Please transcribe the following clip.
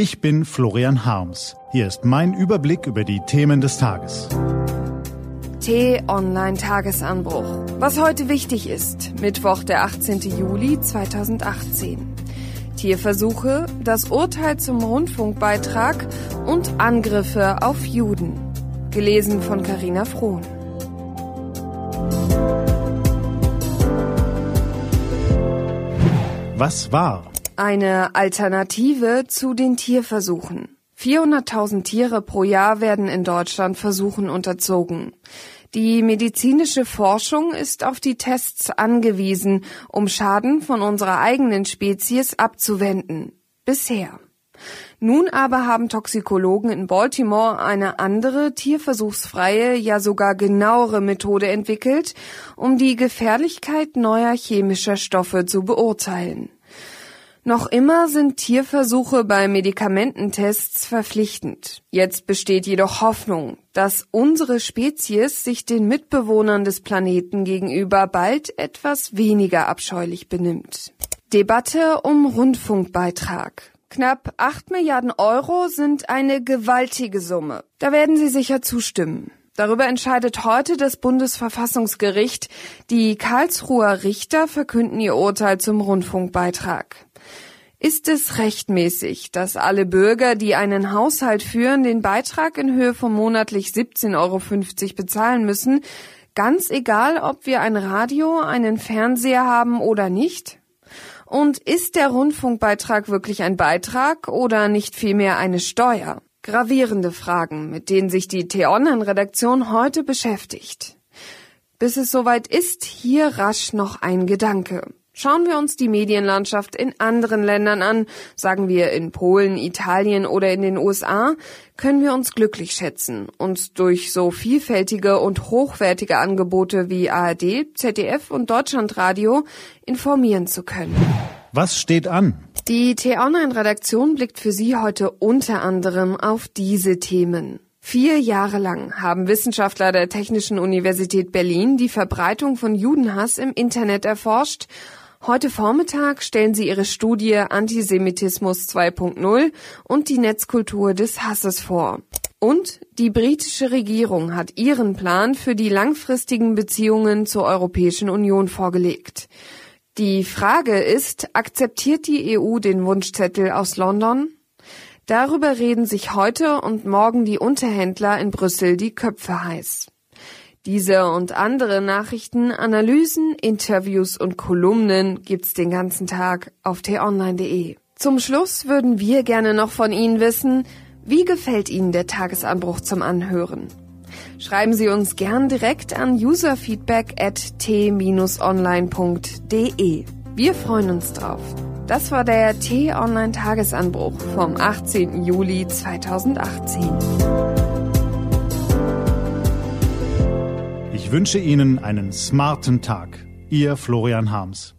Ich bin Florian Harms. Hier ist mein Überblick über die Themen des Tages. T-Online-Tagesanbruch. Was heute wichtig ist. Mittwoch, der 18. Juli 2018. Tierversuche, das Urteil zum Rundfunkbeitrag und Angriffe auf Juden. Gelesen von Carina Frohn. Was war? Eine Alternative zu den Tierversuchen. 400.000 Tiere pro Jahr werden in Deutschland Versuchen unterzogen. Die medizinische Forschung ist auf die Tests angewiesen, um Schaden von unserer eigenen Spezies abzuwenden. Bisher. Nun aber haben Toxikologen in Baltimore eine andere, tierversuchsfreie, ja sogar genauere Methode entwickelt, um die Gefährlichkeit neuer chemischer Stoffe zu beurteilen. Noch immer sind Tierversuche bei Medikamententests verpflichtend. Jetzt besteht jedoch Hoffnung, dass unsere Spezies sich den Mitbewohnern des Planeten gegenüber bald etwas weniger abscheulich benimmt. Debatte um Rundfunkbeitrag. Knapp 8 Milliarden Euro sind eine gewaltige Summe. Da werden Sie sicher zustimmen. Darüber entscheidet heute das Bundesverfassungsgericht. Die Karlsruher Richter verkünden ihr Urteil zum Rundfunkbeitrag. Ist es rechtmäßig, dass alle Bürger, die einen Haushalt führen, den Beitrag in Höhe von monatlich 17,50 Euro bezahlen müssen, ganz egal, ob wir ein Radio, einen Fernseher haben oder nicht? Und ist der Rundfunkbeitrag wirklich ein Beitrag oder nicht vielmehr eine Steuer? Gravierende Fragen, mit denen sich die T-Online-Redaktion heute beschäftigt. Bis es soweit ist, hier rasch noch ein Gedanke. Schauen wir uns die Medienlandschaft in anderen Ländern an, sagen wir in Polen, Italien oder in den USA, können wir uns glücklich schätzen, uns durch so vielfältige und hochwertige Angebote wie ARD, ZDF und Deutschlandradio informieren zu können. Was steht an? Die T-Online-Redaktion blickt für Sie heute unter anderem auf diese Themen. Vier Jahre lang haben Wissenschaftler der Technischen Universität Berlin die Verbreitung von Judenhass im Internet erforscht Heute Vormittag stellen sie ihre Studie Antisemitismus 2.0 und die Netzkultur des Hasses vor. Und die britische Regierung hat ihren Plan für die langfristigen Beziehungen zur Europäischen Union vorgelegt. Die Frage ist, akzeptiert die EU den Wunschzettel aus London? Darüber reden sich heute und morgen die Unterhändler in Brüssel die Köpfe heiß. Diese und andere Nachrichten, Analysen, Interviews und Kolumnen gibt's den ganzen Tag auf t-online.de. Zum Schluss würden wir gerne noch von Ihnen wissen, wie gefällt Ihnen der Tagesanbruch zum Anhören? Schreiben Sie uns gern direkt an userfeedback at t-online.de. Wir freuen uns drauf. Das war der T-Online Tagesanbruch vom 18. Juli 2018. Ich wünsche Ihnen einen smarten Tag. Ihr Florian Harms.